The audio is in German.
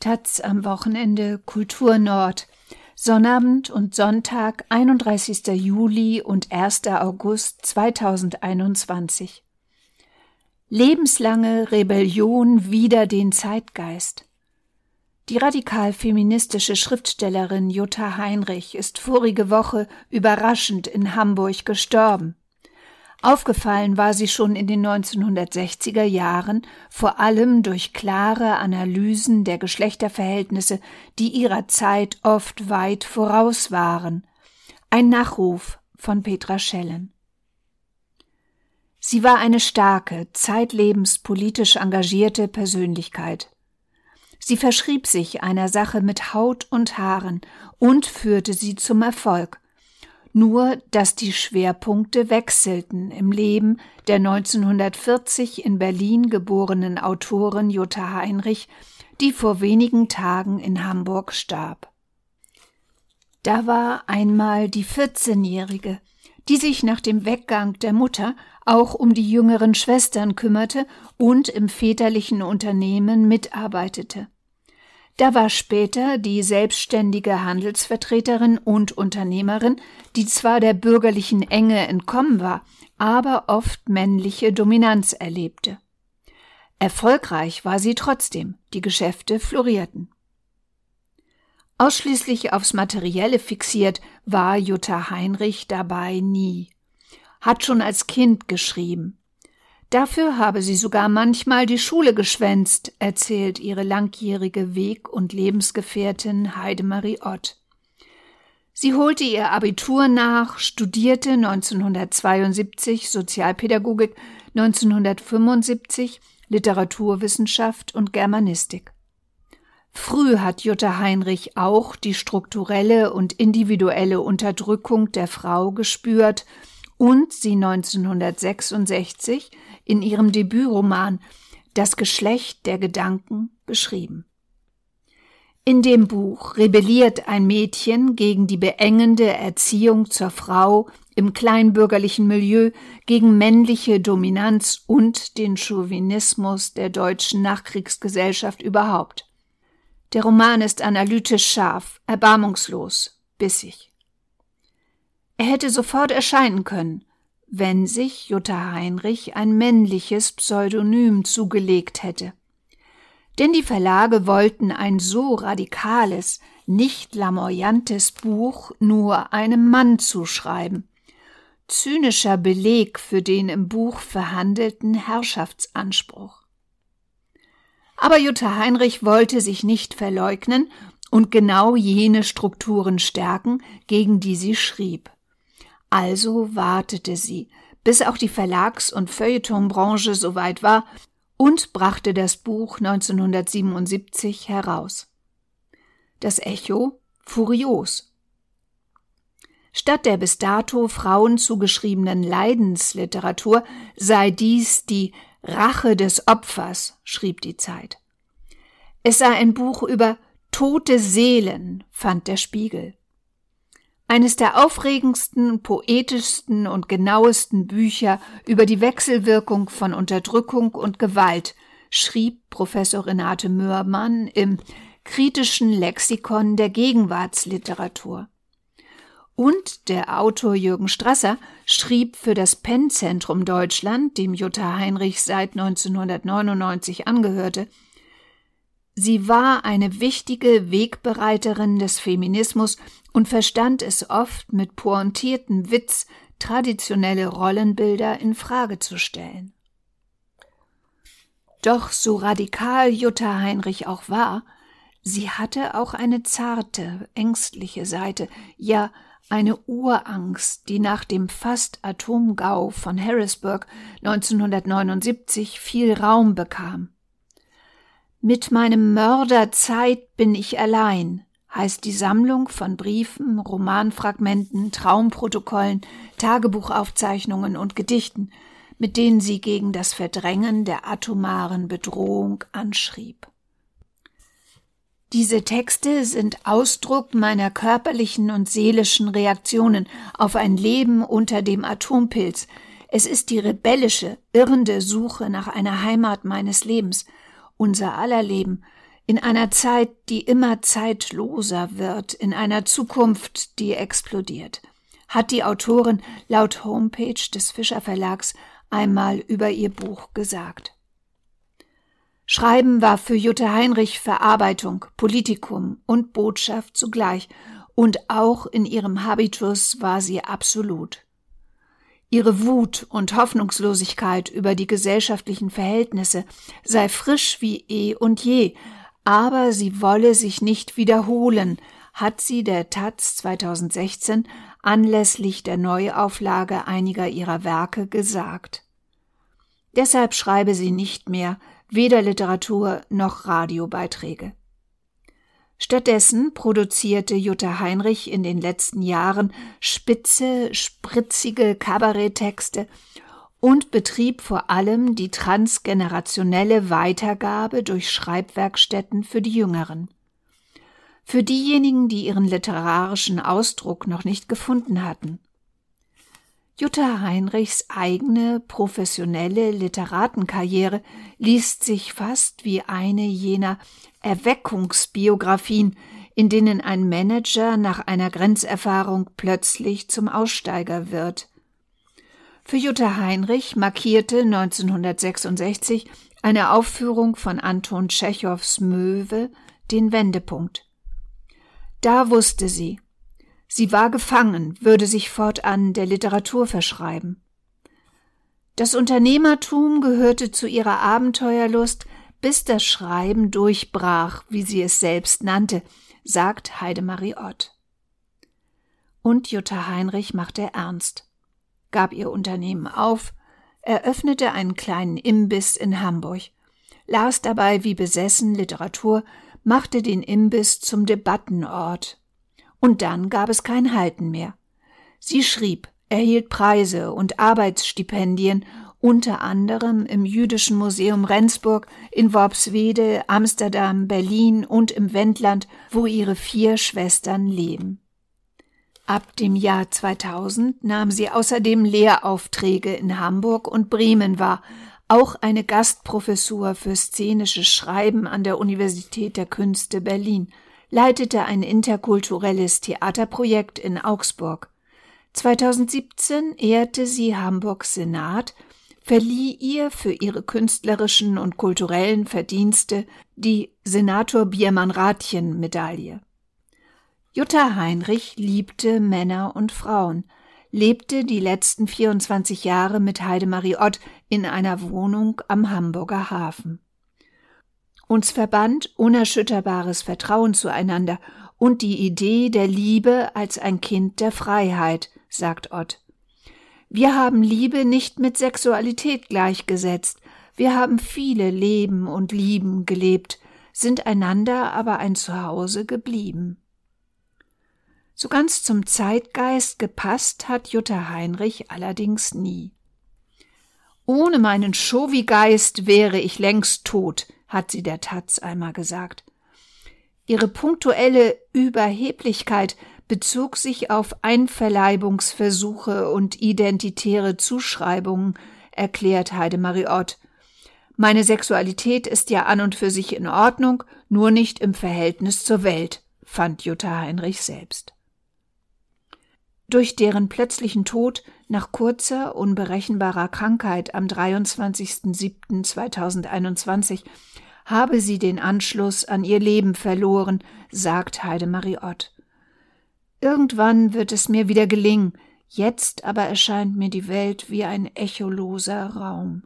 Taz am Wochenende Kultur Nord. Sonnabend und Sonntag, 31. Juli und 1. August 2021. Lebenslange Rebellion wider den Zeitgeist. Die radikal-feministische Schriftstellerin Jutta Heinrich ist vorige Woche überraschend in Hamburg gestorben. Aufgefallen war sie schon in den 1960er Jahren, vor allem durch klare Analysen der Geschlechterverhältnisse, die ihrer Zeit oft weit voraus waren. Ein Nachruf von Petra Schellen. Sie war eine starke, zeitlebens politisch engagierte Persönlichkeit. Sie verschrieb sich einer Sache mit Haut und Haaren und führte sie zum Erfolg nur dass die Schwerpunkte wechselten im Leben der 1940 in Berlin geborenen Autorin Jutta Heinrich, die vor wenigen Tagen in Hamburg starb. Da war einmal die 14-Jährige, die sich nach dem Weggang der Mutter auch um die jüngeren Schwestern kümmerte und im väterlichen Unternehmen mitarbeitete. Da war später die selbstständige Handelsvertreterin und Unternehmerin, die zwar der bürgerlichen Enge entkommen war, aber oft männliche Dominanz erlebte. Erfolgreich war sie trotzdem, die Geschäfte florierten. Ausschließlich aufs Materielle fixiert war Jutta Heinrich dabei nie. Hat schon als Kind geschrieben. Dafür habe sie sogar manchmal die Schule geschwänzt, erzählt ihre langjährige Weg- und Lebensgefährtin Heidemarie Ott. Sie holte ihr Abitur nach, studierte 1972 Sozialpädagogik, 1975 Literaturwissenschaft und Germanistik. Früh hat Jutta Heinrich auch die strukturelle und individuelle Unterdrückung der Frau gespürt und sie 1966 in ihrem Debütroman Das Geschlecht der Gedanken beschrieben. In dem Buch rebelliert ein Mädchen gegen die beengende Erziehung zur Frau im kleinbürgerlichen Milieu, gegen männliche Dominanz und den Chauvinismus der deutschen Nachkriegsgesellschaft überhaupt. Der Roman ist analytisch scharf, erbarmungslos, bissig. Er hätte sofort erscheinen können, wenn sich Jutta Heinrich ein männliches Pseudonym zugelegt hätte. Denn die Verlage wollten ein so radikales, nicht lamoyantes Buch nur einem Mann zuschreiben. Zynischer Beleg für den im Buch verhandelten Herrschaftsanspruch. Aber Jutta Heinrich wollte sich nicht verleugnen und genau jene Strukturen stärken, gegen die sie schrieb. Also wartete sie, bis auch die Verlags- und Feuilletonbranche soweit war und brachte das Buch 1977 heraus. Das Echo furios. Statt der bis dato Frauen zugeschriebenen Leidensliteratur sei dies die Rache des Opfers, schrieb die Zeit. Es sei ein Buch über tote Seelen, fand der Spiegel. Eines der aufregendsten, poetischsten und genauesten Bücher über die Wechselwirkung von Unterdrückung und Gewalt, schrieb Professor Renate Mörmann im kritischen Lexikon der Gegenwartsliteratur. Und der Autor Jürgen Strasser schrieb für das Pennzentrum Deutschland, dem Jutta Heinrich seit 1999 angehörte, Sie war eine wichtige Wegbereiterin des Feminismus und verstand es oft mit pointiertem Witz, traditionelle Rollenbilder in Frage zu stellen. Doch so radikal Jutta Heinrich auch war, sie hatte auch eine zarte, ängstliche Seite, ja eine Urangst, die nach dem fast Atomgau von Harrisburg 1979 viel Raum bekam. Mit meinem Mörder Zeit bin ich allein, heißt die Sammlung von Briefen, Romanfragmenten, Traumprotokollen, Tagebuchaufzeichnungen und Gedichten, mit denen sie gegen das Verdrängen der atomaren Bedrohung anschrieb. Diese Texte sind Ausdruck meiner körperlichen und seelischen Reaktionen auf ein Leben unter dem Atompilz. Es ist die rebellische, irrende Suche nach einer Heimat meines Lebens, unser aller Leben, In einer Zeit, die immer zeitloser wird, in einer Zukunft, die explodiert, hat die Autorin laut Homepage des Fischer Verlags einmal über ihr Buch gesagt. Schreiben war für Jutta Heinrich Verarbeitung, Politikum und Botschaft zugleich, und auch in ihrem Habitus war sie absolut. Ihre Wut und Hoffnungslosigkeit über die gesellschaftlichen Verhältnisse sei frisch wie eh und je, aber sie wolle sich nicht wiederholen, hat sie der Taz 2016 anlässlich der Neuauflage einiger ihrer Werke gesagt. Deshalb schreibe sie nicht mehr weder Literatur noch Radiobeiträge. Stattdessen produzierte Jutta Heinrich in den letzten Jahren spitze, spritzige Kabaretttexte und betrieb vor allem die transgenerationelle Weitergabe durch Schreibwerkstätten für die Jüngeren. Für diejenigen, die ihren literarischen Ausdruck noch nicht gefunden hatten. Jutta Heinrichs eigene professionelle Literatenkarriere liest sich fast wie eine jener Erweckungsbiografien, in denen ein Manager nach einer Grenzerfahrung plötzlich zum Aussteiger wird. Für Jutta Heinrich markierte 1966 eine Aufführung von Anton Tschechows Möwe den Wendepunkt. Da wusste sie, Sie war gefangen, würde sich fortan der Literatur verschreiben. Das Unternehmertum gehörte zu ihrer Abenteuerlust, bis das Schreiben durchbrach, wie sie es selbst nannte, sagt Heidemarie Ott. Und Jutta Heinrich machte ernst, gab ihr Unternehmen auf, eröffnete einen kleinen Imbiss in Hamburg, las dabei wie besessen Literatur, machte den Imbiss zum Debattenort, und dann gab es kein Halten mehr. Sie schrieb, erhielt Preise und Arbeitsstipendien, unter anderem im Jüdischen Museum Rendsburg, in Worpswede, Amsterdam, Berlin und im Wendland, wo ihre vier Schwestern leben. Ab dem Jahr 2000 nahm sie außerdem Lehraufträge in Hamburg und Bremen wahr, auch eine Gastprofessur für szenisches Schreiben an der Universität der Künste Berlin – leitete ein interkulturelles Theaterprojekt in Augsburg. 2017 ehrte sie Hamburgs Senat, verlieh ihr für ihre künstlerischen und kulturellen Verdienste die Senator Biermann-Rathjen-Medaille. Jutta Heinrich liebte Männer und Frauen, lebte die letzten 24 Jahre mit Heidemarie Ott in einer Wohnung am Hamburger Hafen. Uns verband unerschütterbares Vertrauen zueinander und die Idee der Liebe als ein Kind der Freiheit, sagt Ott. Wir haben Liebe nicht mit Sexualität gleichgesetzt, wir haben viele Leben und Lieben gelebt, sind einander aber ein Zuhause geblieben. So ganz zum Zeitgeist gepasst hat Jutta Heinrich allerdings nie. Ohne meinen Chauvi-Geist wäre ich längst tot, hat sie der Taz einmal gesagt. Ihre punktuelle Überheblichkeit bezog sich auf Einverleibungsversuche und identitäre Zuschreibungen, erklärt Heidemarie Ott. Meine Sexualität ist ja an und für sich in Ordnung, nur nicht im Verhältnis zur Welt, fand Jutta Heinrich selbst. Durch deren plötzlichen Tod nach kurzer, unberechenbarer Krankheit am 23.07.2021 habe sie den Anschluss an ihr Leben verloren, sagt Heidemarie Ott. Irgendwann wird es mir wieder gelingen, jetzt aber erscheint mir die Welt wie ein echoloser Raum.